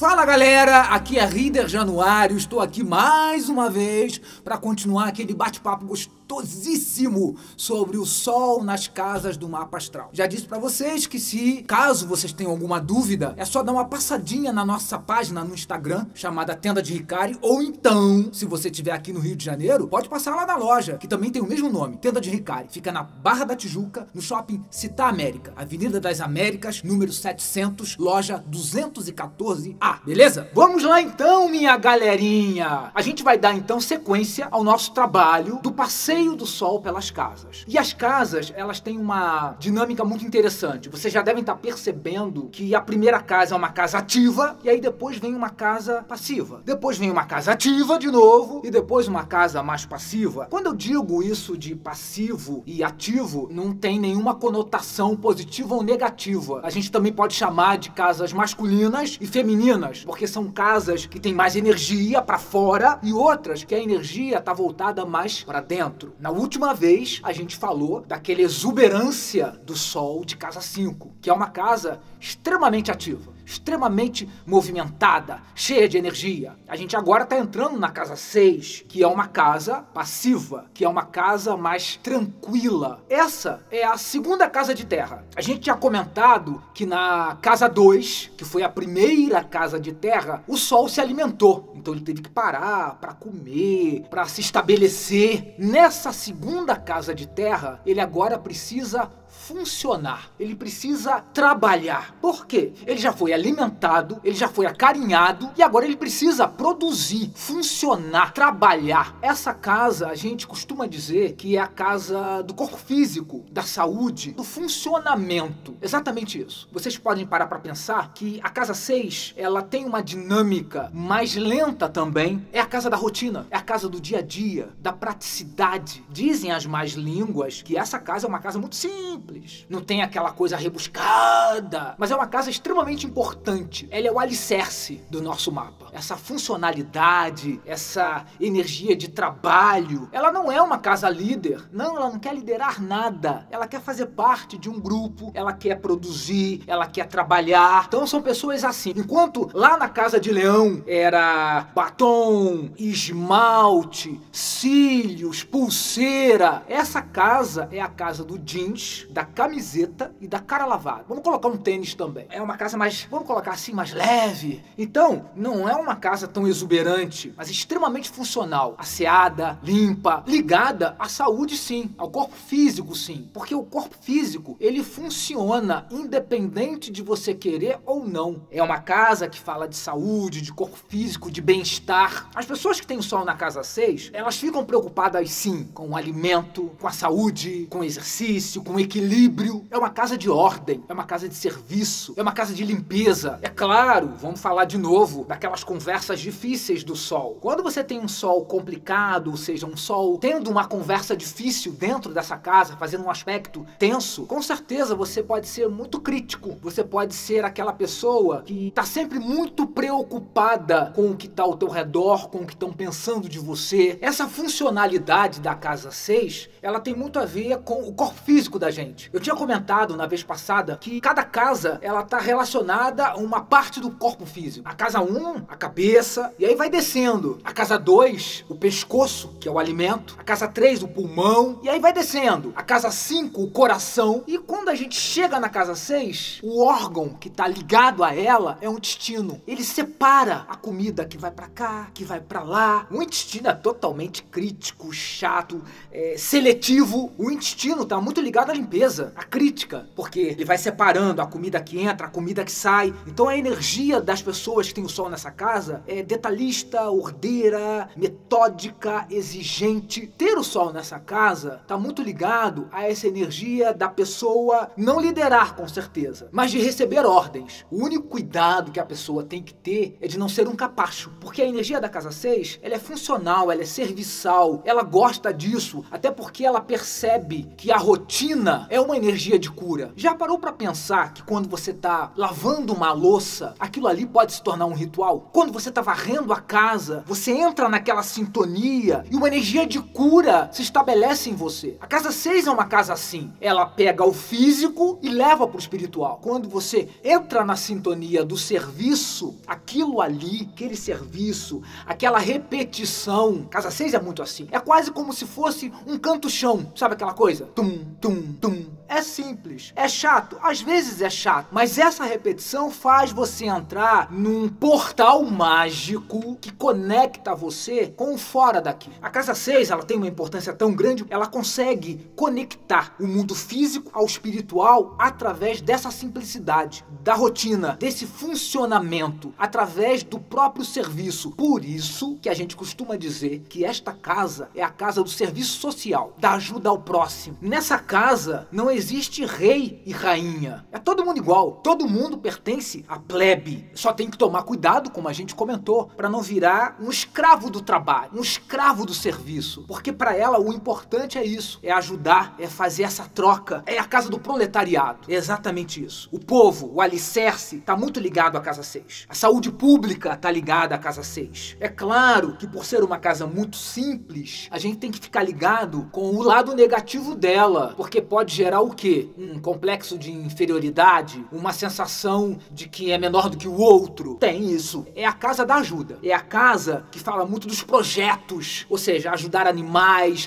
Fala galera, aqui é Rider Januário, estou aqui mais uma vez para continuar aquele bate-papo gostosíssimo sobre o Sol nas casas do mapa astral. Já disse para vocês que se caso vocês tenham alguma dúvida, é só dar uma passadinha na nossa página no Instagram, chamada Tenda de Ricari, ou então, se você estiver aqui no Rio de Janeiro, pode passar lá na loja, que também tem o mesmo nome, Tenda de Ricari. Fica na Barra da Tijuca, no shopping Cita América, Avenida das Américas, número 700, loja 214A beleza? Vamos lá então, minha galerinha! A gente vai dar então sequência ao nosso trabalho do passeio do sol pelas casas. E as casas, elas têm uma dinâmica muito interessante. Vocês já devem estar percebendo que a primeira casa é uma casa ativa e aí depois vem uma casa passiva. Depois vem uma casa ativa de novo e depois uma casa mais passiva. Quando eu digo isso de passivo e ativo, não tem nenhuma conotação positiva ou negativa. A gente também pode chamar de casas masculinas e femininas porque são casas que têm mais energia para fora e outras que a energia está voltada mais para dentro. Na última vez, a gente falou daquela exuberância do sol de casa 5, que é uma casa extremamente ativa extremamente movimentada, cheia de energia. A gente agora está entrando na casa 6, que é uma casa passiva, que é uma casa mais tranquila. Essa é a segunda casa de terra. A gente tinha comentado que na casa 2, que foi a primeira casa de terra, o sol se alimentou. Então ele teve que parar para comer, para se estabelecer. Nessa segunda casa de terra, ele agora precisa funcionar, ele precisa trabalhar. Por quê? Ele já foi alimentado, ele já foi acarinhado e agora ele precisa produzir, funcionar, trabalhar. Essa casa a gente costuma dizer que é a casa do corpo físico, da saúde, do funcionamento. Exatamente isso. Vocês podem parar para pensar que a casa 6, ela tem uma dinâmica mais lenta também. É a casa da rotina, é a casa do dia a dia, da praticidade. Dizem as mais línguas que essa casa é uma casa muito simples simples, não tem aquela coisa rebuscada, mas é uma casa extremamente importante. Ela é o alicerce do nosso mapa. Essa funcionalidade, essa energia de trabalho, ela não é uma casa líder. Não, ela não quer liderar nada. Ela quer fazer parte de um grupo, ela quer produzir, ela quer trabalhar. Então são pessoas assim. Enquanto lá na casa de Leão era batom, esmalte, cílios, pulseira, essa casa é a casa do jeans, da camiseta e da cara lavada. Vamos colocar um tênis também. É uma casa mais, vamos colocar assim, mais leve. Então, não é uma casa tão exuberante, mas extremamente funcional. Asseada, limpa, ligada à saúde sim, ao corpo físico sim. Porque o corpo físico, ele funciona independente de você querer ou não. É uma casa que fala de saúde, de corpo físico, de bem-estar. As pessoas que têm o sol na casa 6, elas ficam preocupadas sim com o alimento, com a saúde, com o exercício, com o equilíbrio equilíbrio, é uma casa de ordem, é uma casa de serviço, é uma casa de limpeza. É claro, vamos falar de novo daquelas conversas difíceis do sol. Quando você tem um sol complicado, ou seja, um sol tendo uma conversa difícil dentro dessa casa, fazendo um aspecto tenso, com certeza você pode ser muito crítico. Você pode ser aquela pessoa que está sempre muito preocupada com o que está ao teu redor, com o que estão pensando de você. Essa funcionalidade da casa 6, ela tem muito a ver com o corpo físico da gente. Eu tinha comentado na vez passada que cada casa ela tá relacionada a uma parte do corpo físico. A casa 1, um, a cabeça, e aí vai descendo. A casa 2, o pescoço, que é o alimento. A casa 3, o pulmão, e aí vai descendo. A casa 5, o coração. E quando a gente chega na casa 6, o órgão que tá ligado a ela é o intestino. Ele separa a comida que vai para cá, que vai para lá. O intestino é totalmente crítico, chato, é, seletivo. O intestino tá muito ligado à limpeza a crítica, porque ele vai separando a comida que entra, a comida que sai. Então a energia das pessoas que têm o sol nessa casa é detalhista, ordeira, metódica, exigente. O sol nessa casa está muito ligado a essa energia da pessoa não liderar com certeza, mas de receber ordens. O único cuidado que a pessoa tem que ter é de não ser um capacho, porque a energia da casa 6, ela é funcional, ela é serviçal, ela gosta disso, até porque ela percebe que a rotina é uma energia de cura. Já parou para pensar que quando você tá lavando uma louça, aquilo ali pode se tornar um ritual? Quando você tá varrendo a casa, você entra naquela sintonia e uma energia de cura se estabelece em você. A casa 6 é uma casa assim. Ela pega o físico e leva pro espiritual. Quando você entra na sintonia do serviço, aquilo ali, aquele serviço, aquela repetição. Casa 6 é muito assim. É quase como se fosse um canto-chão. Sabe aquela coisa? Tum, tum, tum é simples. É chato? Às vezes é chato. Mas essa repetição faz você entrar num portal mágico que conecta você com o fora daqui. A casa 6, ela tem uma importância tão grande, ela consegue conectar o mundo físico ao espiritual através dessa simplicidade, da rotina, desse funcionamento, através do próprio serviço. Por isso que a gente costuma dizer que esta casa é a casa do serviço social, da ajuda ao próximo. Nessa casa não existe rei e rainha. É todo mundo igual. Todo mundo pertence à plebe. Só tem que tomar cuidado, como a gente comentou, para não virar um escravo do trabalho, um escravo do serviço. Porque para ela o importante é isso: é ajudar, é fazer essa troca. É a casa do proletariado. É exatamente isso. O povo, o alicerce, está muito ligado à casa 6. A saúde pública está ligada à casa 6. É claro que por ser uma casa muito simples, a gente tem que ficar ligado com o lado negativo dela, porque pode gerar o quê? Um complexo de inferioridade? Uma sensação de que é menor do que o outro? Tem isso. É a casa da ajuda. É a casa que fala muito dos projetos, ou seja, ajudar animais,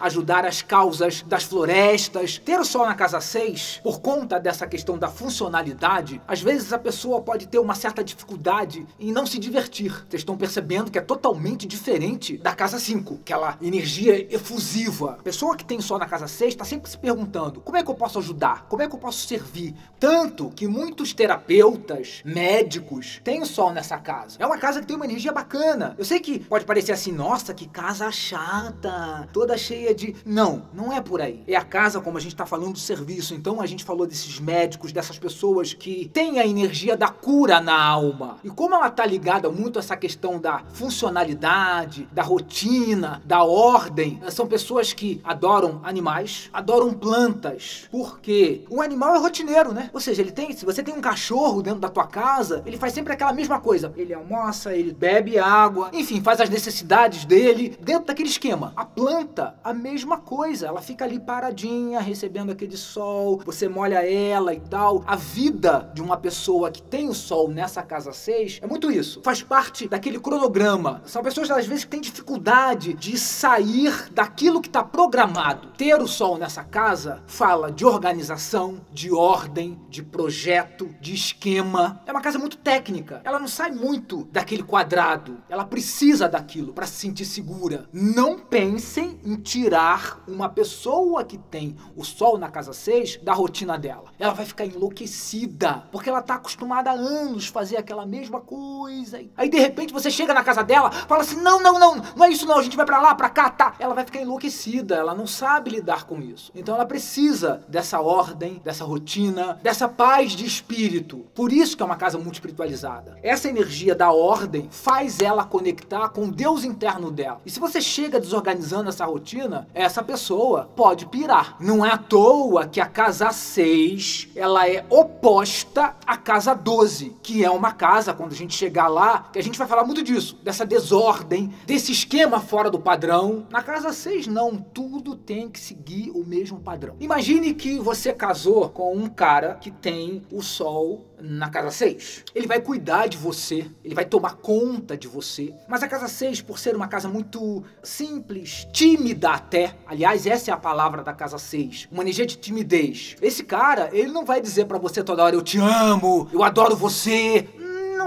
ajudar as causas das florestas. Ter o sol na casa 6, por conta dessa questão da funcionalidade, às vezes a pessoa pode ter uma certa dificuldade em não se divertir. Vocês estão percebendo que é totalmente diferente da casa 5, aquela energia efusiva. A pessoa que tem sol na casa 6 está sempre se perguntando: como é que eu posso ajudar? ajudar? Como é que eu posso servir? Tanto que muitos terapeutas, médicos, têm o sol nessa casa. É uma casa que tem uma energia bacana. Eu sei que pode parecer assim, nossa, que casa chata, toda cheia de. Não, não é por aí. É a casa, como a gente está falando do serviço. Então a gente falou desses médicos, dessas pessoas que têm a energia da cura na alma. E como ela tá ligada muito a essa questão da funcionalidade, da rotina, da ordem, são pessoas que adoram animais, adoram plantas. Por porque o animal é rotineiro, né? Ou seja, ele tem, se você tem um cachorro dentro da tua casa, ele faz sempre aquela mesma coisa. Ele almoça, ele bebe água, enfim, faz as necessidades dele dentro daquele esquema. A planta, a mesma coisa. Ela fica ali paradinha, recebendo aquele sol, você molha ela e tal. A vida de uma pessoa que tem o sol nessa casa 6 é muito isso. Faz parte daquele cronograma. São pessoas, às vezes, que têm dificuldade de sair daquilo que está programado. Ter o sol nessa casa fala de organização de ordem, de projeto, de esquema. É uma casa muito técnica. Ela não sai muito daquele quadrado. Ela precisa daquilo para se sentir segura. Não pensem em tirar uma pessoa que tem o sol na casa 6 da rotina dela. Ela vai ficar enlouquecida, porque ela tá acostumada há anos fazer aquela mesma coisa. Aí de repente você chega na casa dela, fala assim: "Não, não, não, não é isso não, a gente vai para lá, para cá, tá". Ela vai ficar enlouquecida, ela não sabe lidar com isso. Então ela precisa dessa dessa ordem, dessa rotina, dessa paz de espírito. Por isso que é uma casa muito espiritualizada. Essa energia da ordem faz ela conectar com o Deus interno dela. E se você chega desorganizando essa rotina, essa pessoa pode pirar. Não é à toa que a casa 6, ela é oposta à casa 12, que é uma casa quando a gente chegar lá, que a gente vai falar muito disso, dessa desordem, desse esquema fora do padrão. Na casa 6 não, tudo tem que seguir o mesmo padrão. Imagine que você casou com um cara que tem o sol na casa 6. Ele vai cuidar de você, ele vai tomar conta de você. Mas a casa 6, por ser uma casa muito simples, tímida até, aliás, essa é a palavra da casa 6, uma energia de timidez. Esse cara, ele não vai dizer para você toda hora eu te amo, eu adoro você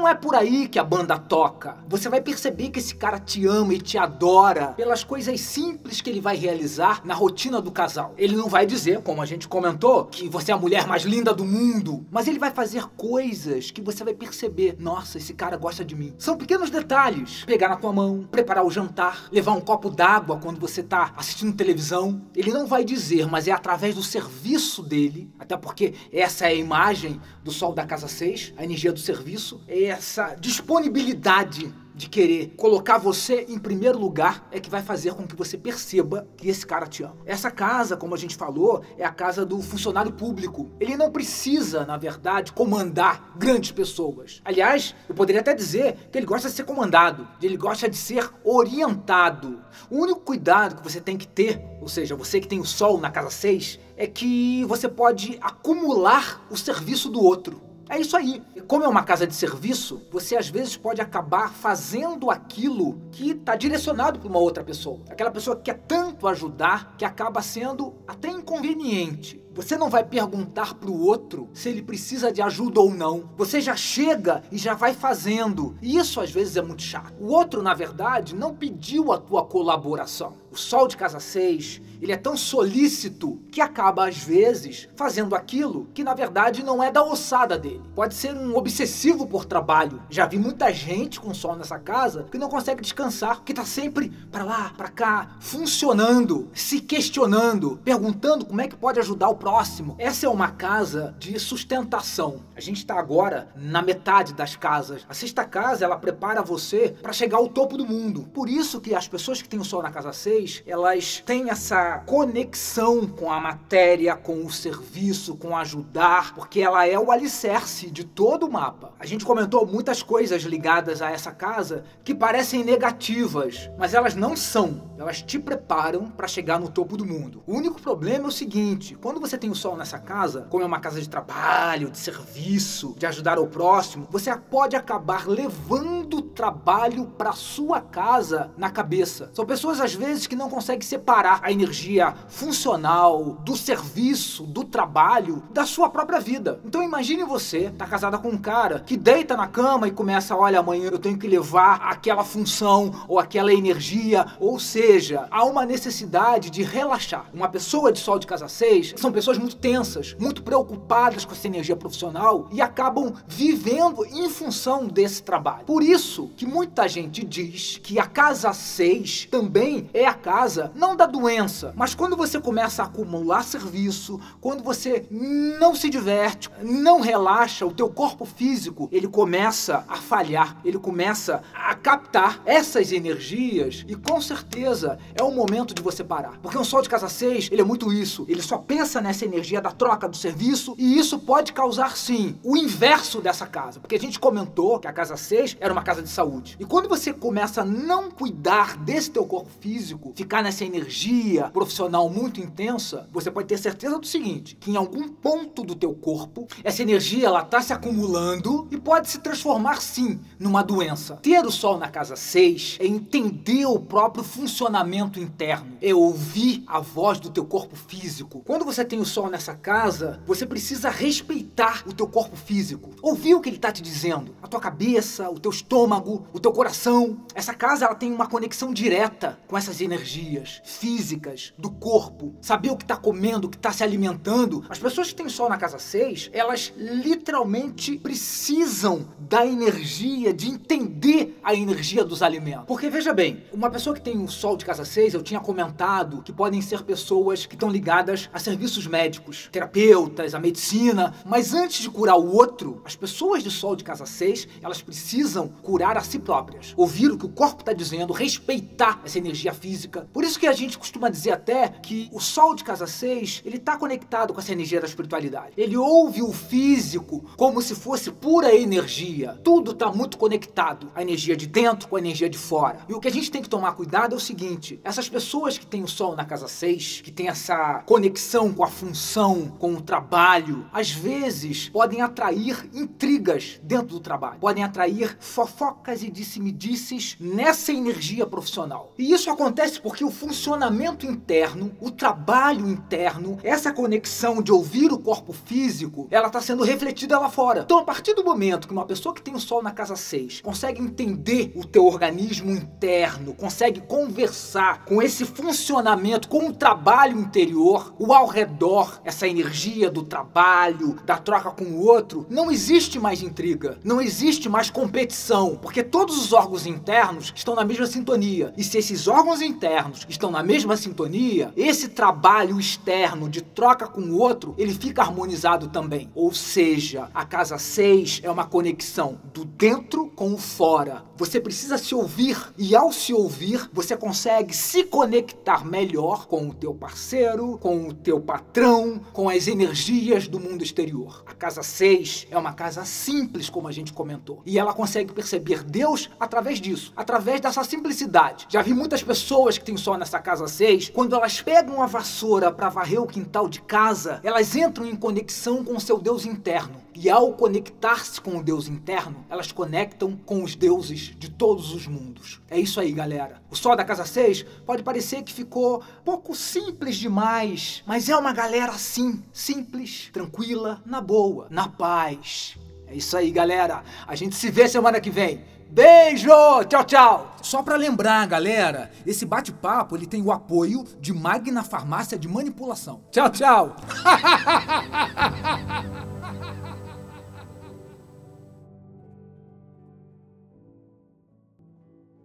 não é por aí que a banda toca. Você vai perceber que esse cara te ama e te adora pelas coisas simples que ele vai realizar na rotina do casal. Ele não vai dizer, como a gente comentou, que você é a mulher mais linda do mundo, mas ele vai fazer coisas que você vai perceber: nossa, esse cara gosta de mim. São pequenos detalhes. Pegar na tua mão, preparar o jantar, levar um copo d'água quando você tá assistindo televisão. Ele não vai dizer, mas é através do serviço dele, até porque essa é a imagem do sol da casa 6, a energia do serviço. É essa disponibilidade de querer colocar você em primeiro lugar é que vai fazer com que você perceba que esse cara te ama. Essa casa, como a gente falou, é a casa do funcionário público. Ele não precisa, na verdade, comandar grandes pessoas. Aliás, eu poderia até dizer que ele gosta de ser comandado, ele gosta de ser orientado. O único cuidado que você tem que ter, ou seja, você que tem o sol na casa 6, é que você pode acumular o serviço do outro. É isso aí. Como é uma casa de serviço, você às vezes pode acabar fazendo aquilo que está direcionado para uma outra pessoa. Aquela pessoa que quer tanto ajudar que acaba sendo até inconveniente. Você não vai perguntar para o outro se ele precisa de ajuda ou não. Você já chega e já vai fazendo. E isso às vezes é muito chato. O outro, na verdade, não pediu a tua colaboração. O sol de casa 6, ele é tão solícito que acaba às vezes fazendo aquilo que na verdade não é da ossada dele. Pode ser um obsessivo por trabalho. Já vi muita gente com sol nessa casa que não consegue descansar, que tá sempre para lá, para cá, funcionando, se questionando, perguntando como é que pode ajudar o próximo. Essa é uma casa de sustentação. A gente está agora na metade das casas. A sexta casa, ela prepara você para chegar ao topo do mundo. Por isso que as pessoas que têm o sol na casa 6, elas têm essa conexão com a matéria, com o serviço, com ajudar, porque ela é o alicerce de todo o mapa. A gente comentou muitas coisas ligadas a essa casa que parecem negativas, mas elas não são. Elas te preparam para chegar no topo do mundo. O único problema é o seguinte: quando você tem o sol nessa casa, como é uma casa de trabalho, de serviço, de ajudar o próximo, você pode acabar levando trabalho para sua casa na cabeça. São pessoas às vezes que não conseguem separar a energia funcional do serviço, do trabalho, da sua própria vida. Então imagine você tá casada com um cara que deita na cama e começa, olha, amanhã eu tenho que levar aquela função ou aquela energia, ou seja, há uma necessidade de relaxar. Uma pessoa de sol de casa 6 são pessoas muito tensas, muito preocupadas com essa energia profissional e acabam vivendo em função desse trabalho. Por isso que muita gente diz que a casa 6 também é a casa não da doença, mas quando você começa a acumular serviço, quando você não se diverte, não relaxa, o teu corpo físico, ele começa a falhar, ele começa a captar essas energias e com certeza é o momento de você parar. Porque um sol de casa 6, ele é muito isso, ele só pensa nessa energia da troca do serviço e isso pode causar sim o inverso dessa casa, porque a gente comentou que a casa 6 era uma casa de saúde. E quando você começa a não cuidar desse teu corpo físico, ficar nessa energia profissional muito intensa, você pode ter certeza do seguinte, que em algum ponto do teu corpo, essa energia ela tá se acumulando e pode se transformar sim numa doença. Ter o sol na casa 6 é entender o próprio funcionamento interno, é ouvir a voz do teu corpo físico. Quando você tem o sol nessa casa, você precisa respeitar o teu corpo físico. Ouvir o que ele está te dizendo. A tua cabeça, o teu estômago, o teu coração. Essa casa ela tem uma conexão direta com essas energias físicas do corpo. Saber o que está comendo, o que está se alimentando. As pessoas que têm sol na casa 6, elas literalmente precisam da energia, de entender a energia dos alimentos. Porque veja bem, uma pessoa que tem um sol de casa 6, eu tinha comentado que podem ser pessoas que estão ligadas a serviços médicos, terapeutas, a medicina, mas antes de curar o outro, as pessoas de sol de casa 6, elas precisam curar a si próprias. Ouvir o que o corpo está dizendo, respeitar essa energia física. Por isso que a gente costuma dizer até que o sol de casa 6, ele está conectado com essa energia da espiritualidade. Ele ouve o físico como se fosse pura energia. Tudo está muito conectado. A energia de dentro com a energia de fora. E o que a gente tem que tomar cuidado é o seguinte, essas pessoas que têm o sol na casa 6, que tem essa conexão com a função, com o trabalho, às vezes podem atrair intrigas dentro do trabalho, podem atrair fofocas e disse-me-disses nessa energia profissional. E isso acontece porque o funcionamento interno, o trabalho interno, essa conexão de ouvir o corpo físico, ela está sendo refletida lá fora. Então, a partir do momento que uma pessoa que tem o sol na casa 6 consegue entender o teu organismo interno, consegue conversar com esse funcionamento, com o trabalho interior, o ao redor essa energia do trabalho, da troca com o outro, não existe mais intriga, não existe mais competição, porque todos os órgãos internos estão na mesma sintonia. E se esses órgãos internos estão na mesma sintonia, esse trabalho externo de troca com o outro, ele fica harmonizado também. Ou seja, a casa 6 é uma conexão do dentro com o fora. Você precisa se ouvir e ao se ouvir, você consegue se conectar melhor com o teu parceiro, com o teu patrão, com as energias do mundo exterior. A casa 6 é uma casa simples, como a gente comentou, e ela consegue perceber Deus através disso, através dessa simplicidade. Já vi muitas pessoas que têm só nessa casa 6, quando elas pegam a vassoura para varrer o quintal de casa, elas entram em conexão com o seu Deus interno. E ao conectar-se com o Deus interno, elas conectam com os deuses de todos os mundos. É isso aí, galera. O sol da casa 6 pode parecer que ficou pouco simples demais, mas é uma galera assim, simples, tranquila, na boa, na paz. É isso aí, galera. A gente se vê semana que vem. Beijo! Tchau, tchau! Só para lembrar, galera, esse bate-papo ele tem o apoio de Magna Farmácia de Manipulação. Tchau, tchau!